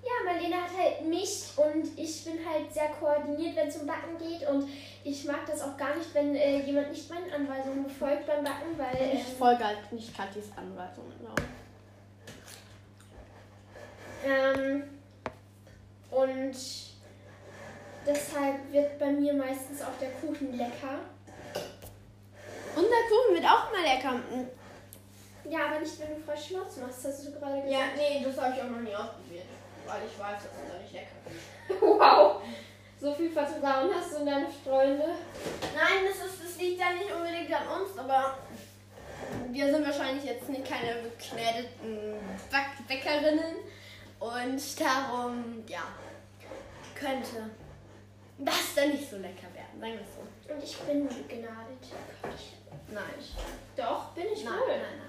Ja, Marlene hat halt mich und ich bin halt sehr koordiniert, wenn es um Backen geht. Und ich mag das auch gar nicht, wenn äh, jemand nicht meinen Anweisungen folgt beim Backen, weil. Ich Ähm, folge halt nicht Katis Anweisungen, ich. ähm, und deshalb wird bei mir meistens auch der Kuchen lecker. Und der Kuchen wird auch mal lecker. Ja, aber nicht, wenn du frisch Schnauze machst, hast du gerade gesagt. Ja, nee, das habe ich auch noch nie ausprobiert. Weil ich weiß, dass es da nicht lecker ist. [laughs] Wow. So viel Vertrauen hast du in deine Freunde. Nein, das, ist, das liegt ja nicht unbedingt an uns, aber wir sind wahrscheinlich jetzt nicht keine beknädeten Back Bäckerinnen. Und darum, ja, könnte das dann nicht so lecker werden, sagen wir es so. Und ich bin begnadet. Nein. Doch, bin ich Nein, wohl. nein,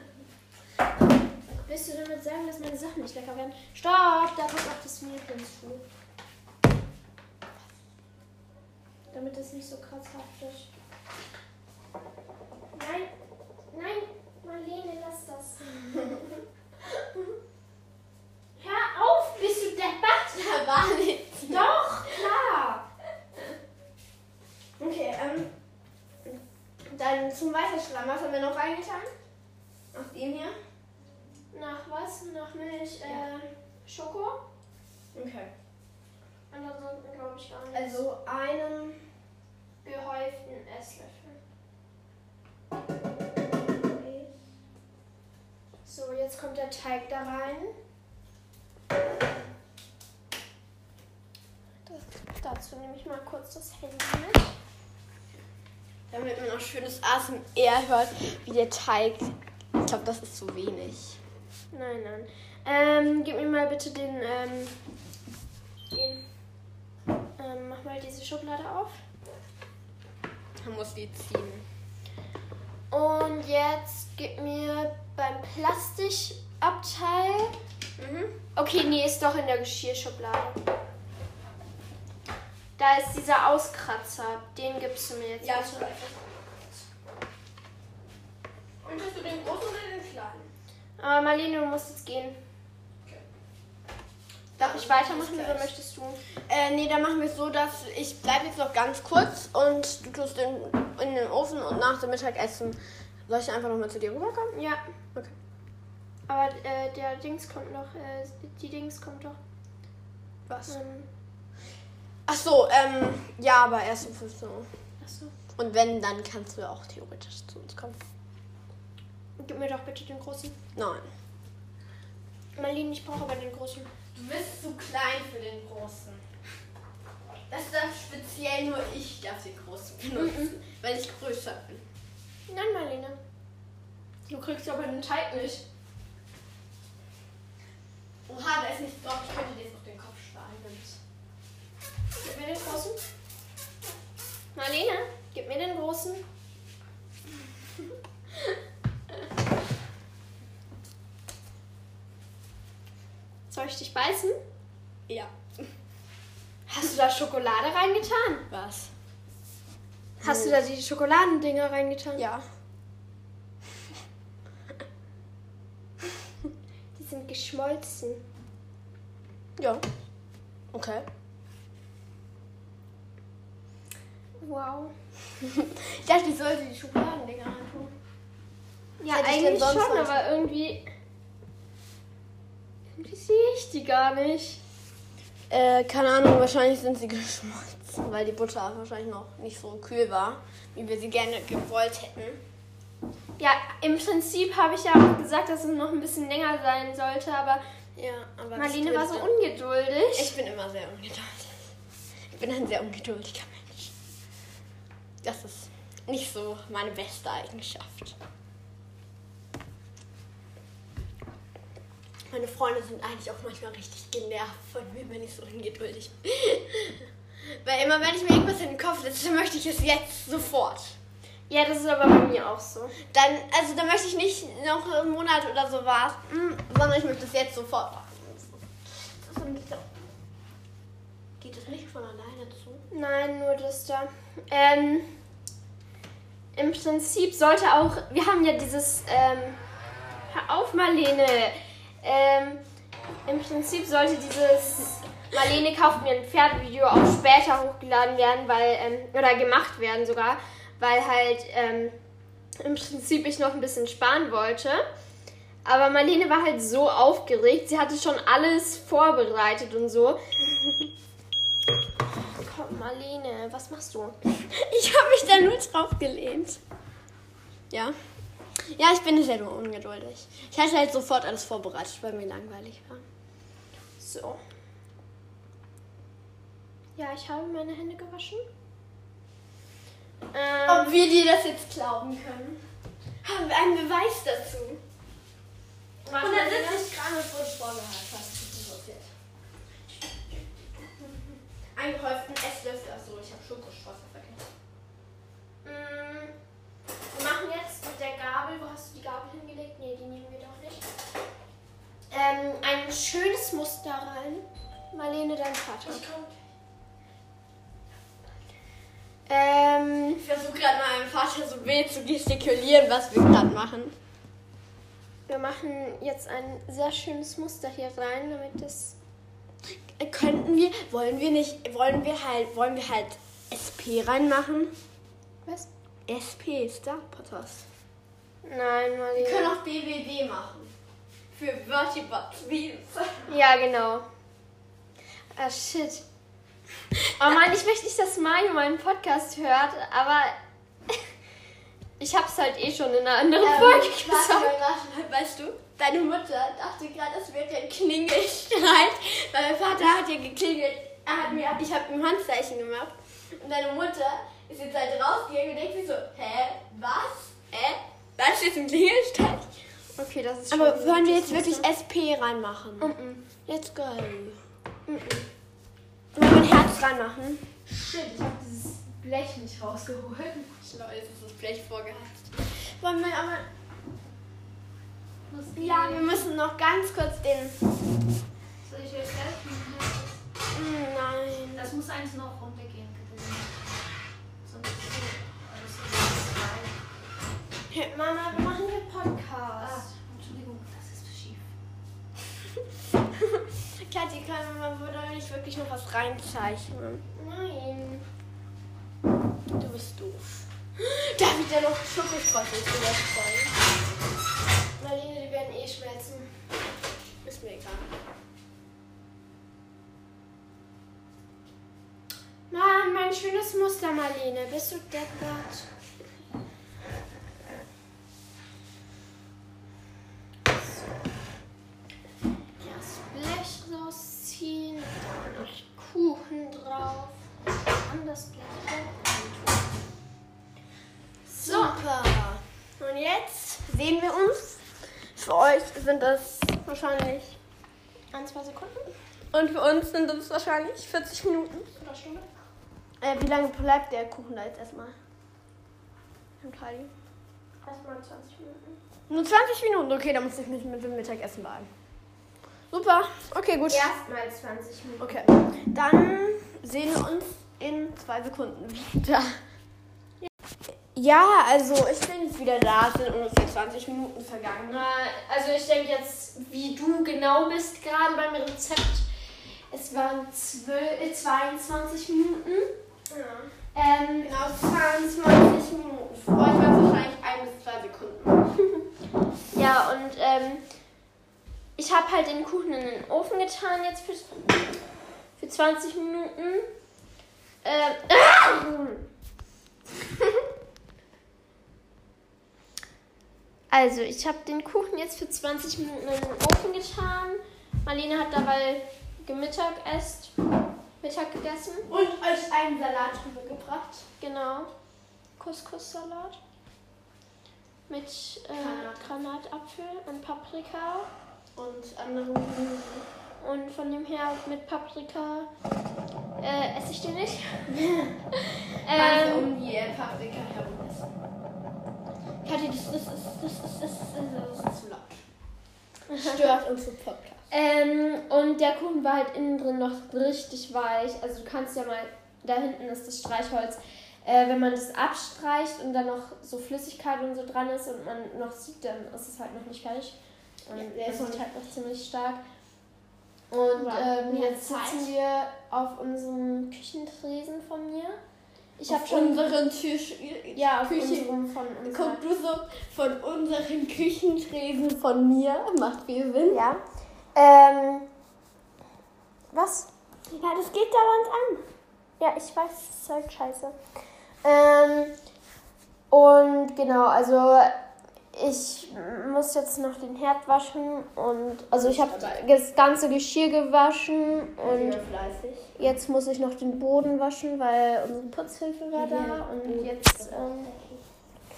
nein. Willst du damit sagen, dass meine Sachen nicht lecker werden? Stopp, da kommt noch das Mehl hinzu. Damit es nicht so krass haftet. Nein, nein, Marlene, lass das. [laughs] Hör auf, bist du deppert? Da war nichts. Doch, klar. Okay, ähm, dann zum Weiterschlagen. Was haben wir noch reingetan? Aus dem hier? Nach was? Nach Milch, äh, Schoko? Okay. Und ansonsten glaube ich gar nicht. Also einen gehäuften Esslöffel. So, jetzt kommt der Teig da rein. Das, dazu nehme ich mal kurz das Handy mit. Damit man auch schönes ASMR hört, wie der Teig. Ich glaube, das ist zu wenig. Nein, nein. Ähm, gib mir mal bitte den, ähm, den, ähm, mach mal diese Schublade auf. Man muss die ziehen. Und jetzt gib mir beim Plastikabteil. Mhm. Okay, nee, ist doch in der Geschirrschublade. Da ist dieser Auskratzer. Den gibst du mir jetzt. Ja, bitte. Möchtest du den großen oder den kleinen? Aber Marlene, du musst jetzt gehen. Darf ich weitermachen oder möchtest du? Äh, nee, dann machen wir es so, dass ich bleibe jetzt noch ganz kurz und du tust den in den Ofen und nach dem Mittagessen soll ich einfach nochmal zu dir rüberkommen? Ja. Okay. Aber äh, der Dings kommt noch. Äh, die Dings kommt doch. Was? Ähm, Ach so, ähm, ja, aber erst um 15 Uhr. achso. Und wenn, dann kannst du auch theoretisch zu uns kommen. Gib mir doch bitte den großen. Nein. Marlene, ich brauche aber den großen. Du bist zu klein für den großen. Das darf speziell nur ich darf den großen benutzen, weil ich größer bin. Nein, Marlene. Du kriegst aber den Teig nicht. Oha, da ist nichts drauf. Ich könnte dir jetzt auf den Kopf schlagen. Gib mir den großen. Marlene, gib mir den großen. Soll ich dich beißen? Ja. Hast du da Schokolade reingetan? Was? Hast du da die Schokoladendinger reingetan? Ja. Die sind geschmolzen. Ja. Okay. Wow. [laughs] Ich dachte, ich sollte die Schokoladendinger reintun. Ja, eigentlich schon, was? aber irgendwie. Wie sehe ich die gar nicht? Äh, keine Ahnung, wahrscheinlich sind sie [laughs] geschmolzen, weil die Butter wahrscheinlich noch nicht so kühl war, wie wir sie gerne gewollt hätten. Ja, im Prinzip habe ich ja auch gesagt, dass es noch ein bisschen länger sein sollte, aber Ja, aber Marlene war so ungeduldig. Ich bin immer sehr ungeduldig. Ich bin ein sehr ungeduldiger. Das ist nicht so meine beste Eigenschaft. Meine Freunde sind eigentlich auch manchmal richtig genervt von mir, wenn ich so ungeduldig [laughs] bin. Weil immer, wenn ich mir irgendwas in den Kopf setze, möchte ich es jetzt sofort. Ja, das ist aber bei mir auch so. Dann, also dann möchte ich nicht noch einen Monat oder so warten, sondern ich möchte es jetzt sofort machen. Das. Geht es nicht von alleine zu? Nein, nur das da. Ähm, Im Prinzip sollte auch, wir haben ja dieses, ähm, hör auf Marlene, ähm, im Prinzip sollte dieses Marlene kauft mir ein Pferdevideo auch später hochgeladen werden, weil, ähm, oder gemacht werden sogar, weil halt ähm, im Prinzip ich noch ein bisschen sparen wollte. Aber Marlene war halt so aufgeregt, sie hatte schon alles vorbereitet und so. Marlene, was machst du? [laughs] Ich habe mich da nur drauf gelehnt. Ja. Ja, ich bin sehr ungeduldig. Ich hatte halt sofort alles vorbereitet, weil mir langweilig war. So. Ja, ich habe meine Hände gewaschen. Ähm, Ob wir dir das jetzt glauben können? Haben wir einen Beweis dazu? 170 Gramm ist wurde vorgehalten, hast du interessiert. Eingehäuften Esslöffel. Achso, ich habe Schokosprosse vergessen. Mm, Wir machen jetzt mit der Gabel, wo hast du die Gabel hingelegt? Nee, die nehmen wir doch nicht. Ähm, ein schönes Muster rein. Marlene, dein Vater. Ähm, Ich versuche gerade meinem Vater so wild zu gestikulieren, was wir gerade machen. wir machen jetzt ein sehr schönes Muster hier rein, damit das. Könnten wir, wollen wir nicht, wollen wir halt, wollen wir halt SP reinmachen? Was? SP, Star Potters. Nein, Marlene. Wir können auch BWD machen. Für Vertibot Beans. Ja, genau. Ah, shit. Oh Mann, ich möchte nicht, dass Mario meinen Podcast hört, aber ich hab's halt eh schon in einer anderen Ähm, Folge warte gesagt. warte mal, weißt du, deine Mutter dachte gerade, es wäre ein Klingelstreit, weil mein Vater hat ja geklingelt. Er hat mir, ich habe ihm Handzeichen gemacht und deine Mutter ist jetzt halt rausgegangen und denkt sich so, hä, was? Hä? Das ist jetzt ein Klingelstreit? Okay, das ist Aber schon wollen wir jetzt wirklich. SP reinmachen? Mhm. Let's go. Wollen wir ein Herz reinmachen? Shit, ich hab dieses Blech nicht rausgeholt. Schlau, jetzt ist das Blech vorgeheizt. Wollen wir aber... Ja, wir müssen noch ganz kurz den... Soll ich jetzt helfen? Mm, Nein. Das muss eins noch runtergehen, Katharina. Sonst ist es Hey, Mama, wir machen hier Ah, Podcast. Entschuldigung, das ist schief. [laughs] Kathi, kann man würde nicht wirklich noch was reinzeichnen. Nein. Du bist doof. Darf ich da noch Schokosprosse zuletzt rein? Marlene, die werden eh schmelzen. Ist mir egal. Mann, mein schönes Muster, Marlene. Bist du deppert? Das Blech rausziehen, da noch Kuchen drauf. An das Blech drauf. So. Super. Und jetzt sehen wir uns. Für euch sind das wahrscheinlich. Ein, zwei Sekunden Und für uns sind das wahrscheinlich 40 Minuten. oder Stunde? Äh, wie lange bleibt der Kuchen da jetzt erstmal? Im Kali? Erstmal 20 Minuten. Nur 20 Minuten, okay, dann muss ich mich mit dem Mittagessen beeilen. Super, okay, gut. Erstmal 20 Minuten. Okay, dann sehen wir uns in zwei Sekunden wieder. Ja, also ich bin jetzt wieder da. Es sind ungefähr 20 Minuten vergangen. Also ich denke jetzt, wie du genau bist gerade beim Rezept. Es waren 12, äh, 22 Minuten. Ähm, Genau, 22 Minuten. Für euch war es wahrscheinlich ein bis zwei Sekunden. [laughs] ja, und ähm, ich habe halt den Kuchen in den Ofen getan jetzt für, für 20 Minuten. Ähm, also, ich habe den Kuchen jetzt für 20 Minuten in den Ofen getan. Marlene hat dabei gemittag esst, Mittag gegessen. Und euch einen Salat drüber gebracht. Genau. Couscous-Salat. Mit äh, Granatapfel und Paprika. Und andere Gemüse. Und von dem her mit Paprika äh, esse ich den nicht. [laughs] Ähm, um die äh, Paprika herum essen. Kathi, das, das, das, das, das, das, das, das ist zu laut. [laughs] Stört unsere Podcast. ähm, und der Kuchen war halt innen drin noch richtig weich. Also du kannst ja mal, da hinten ist das Streichholz. Äh, wenn man das abstreicht und dann noch so Flüssigkeit und so dran ist und man noch sieht, dann ist es halt noch nicht fertig. Und Ja, der ist halt noch ziemlich stark. Und ähm, jetzt sitzen wir auf unserem Küchentresen von mir. Ich habe schon unseren Tisch. ja auf Küche. unserem von uns. Guck du so von unseren Küchentresen von mir. Macht viel Sinn. Ja. Ähm, was? Ja, das geht dauernd an. Ja, ich weiß, es ist halt scheiße. Ähm, und genau, also ich muss jetzt noch den Herd waschen und also ich habe das ganze Geschirr gewaschen und jetzt muss ich noch den Boden waschen, weil unsere Putzhilfe war da und jetzt ähm,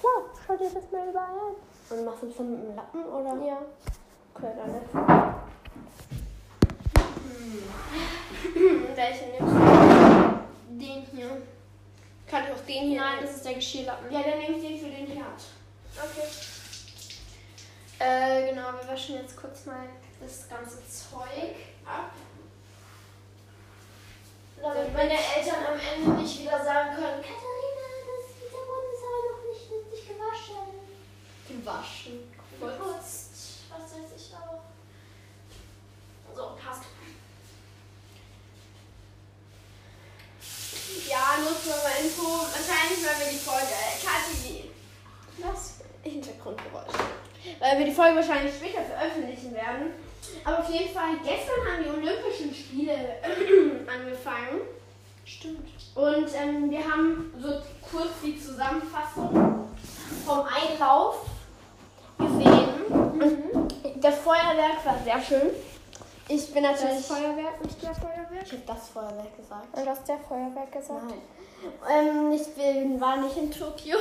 klar, schau dir das mal überall an. Und machst du das mit dem Lappen oder? Ja. Okay, dann. [laughs] Welchen nimmst du? Den hier. Kann ich auch den hier Nein, das ist der Geschirrlappen. Ja, dann nehme ich den für den Herd. Okay. Äh, genau, wir waschen jetzt kurz mal das ganze Zeug ab. Damit meine Eltern am Ende nicht wieder sagen können, Katharina, das, der Boden ist aber noch nicht richtig gewaschen. Gewaschen. Geputzt, was weiß ich auch. So, passt. Ja, nur mal Info. Wahrscheinlich, weil wir die Folge. Äh, Kathi. Was? Hintergrundgeräusche. Weil wir die Folge wahrscheinlich später veröffentlichen werden. Aber auf jeden Fall, gestern haben die Olympischen Spiele [clears throat] angefangen. Stimmt. Und ähm, wir haben so kurz die Zusammenfassung vom Einlauf gesehen. Und das Feuerwerk war sehr schön. Ich bin natürlich. Das Feuerwerk, nicht der Feuerwerk? ich habe das Feuerwerk gesagt. Und du hast der Feuerwerk gesagt? Nein. Ähm, ich bin, war nicht in Tokio.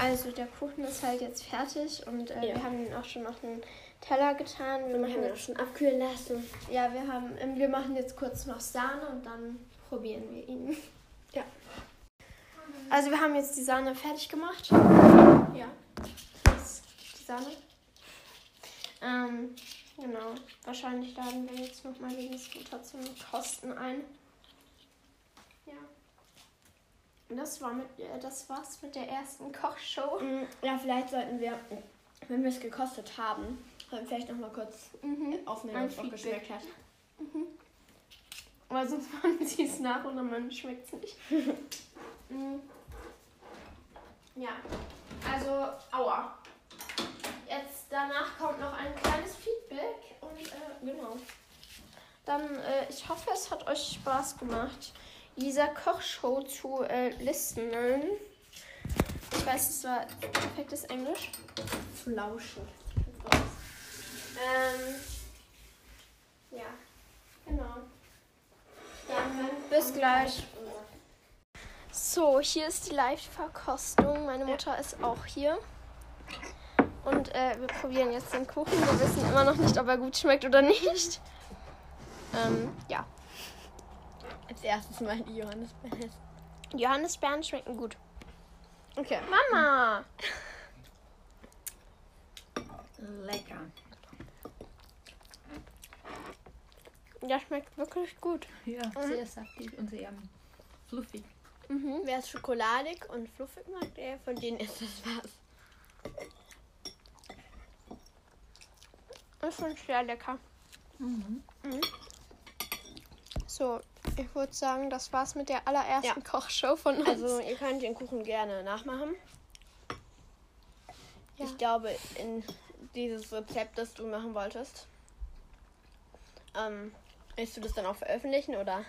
Also der Kuchen ist halt jetzt fertig und äh, Ja. wir haben ihn auch schon auf den Teller getan. Wir Wir machen haben ihn auch schon abkühlen lassen. ja, wir haben, ähm, wir machen jetzt kurz noch Sahne und dann probieren wir ihn. Ja. Also wir haben jetzt die Sahne fertig gemacht. Ja. Das ist die Sahne. Ähm, genau. Wahrscheinlich laden wir jetzt nochmal die Mutter zum Kosten ein. Ja. Und das war mit, äh, das war's mit der ersten Kochshow. Mm, Ja, vielleicht sollten wir, wenn wir es gekostet haben, sollten vielleicht noch mal kurz Mhm. aufnehmen, Ein was auch geschmeckt hat. Weil sonst [laughs] machen sie es nach und dann schmeckt es nicht. [laughs] Mm. ja, also, aua. Jetzt danach kommt noch ein kleines Feedback und äh, genau. Dann, äh, ich hoffe, es hat euch Spaß gemacht, dieser Kochshow zu äh, listenen. Ich weiß, es war perfektes Englisch. Zu lauschen. Ähm, ja, genau. Dann bis gleich. So, hier ist die Live-Verkostung. Meine Mutter ist auch hier. Und äh, wir probieren jetzt den Kuchen. Wir wissen immer noch nicht, ob er gut schmeckt oder nicht. Ähm, ja. Als erstes mal die Johannisbeeren. Johannisbeeren schmecken gut. Okay. Mama! Lecker. Der schmeckt wirklich gut. Ja, sehr saftig und sehr fluffig. Mhm. Wer es schokoladig und fluffig mag, der von denen ist das was. Ich finde es sehr lecker. Mhm. So, ich würde sagen, das war's mit der allerersten Ja. Kochshow von uns. Also ihr könnt den Kuchen gerne nachmachen. Ja. Ich glaube, in dieses Rezept, das du machen wolltest. Ähm, willst du das dann auch veröffentlichen oder?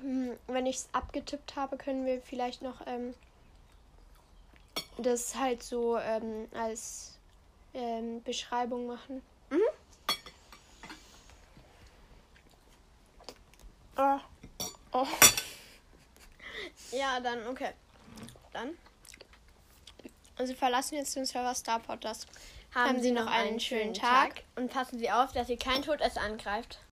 Hm, Wenn ich es abgetippt habe, können wir vielleicht noch ähm, das halt so ähm, als ähm, Beschreibung machen. Oh. Oh. Ja, dann okay. Dann Also verlassen jetzt den Server Starpod das. Haben Sie noch einen schönen Tag. und passen Sie auf, dass Sie kein Todesser angreift.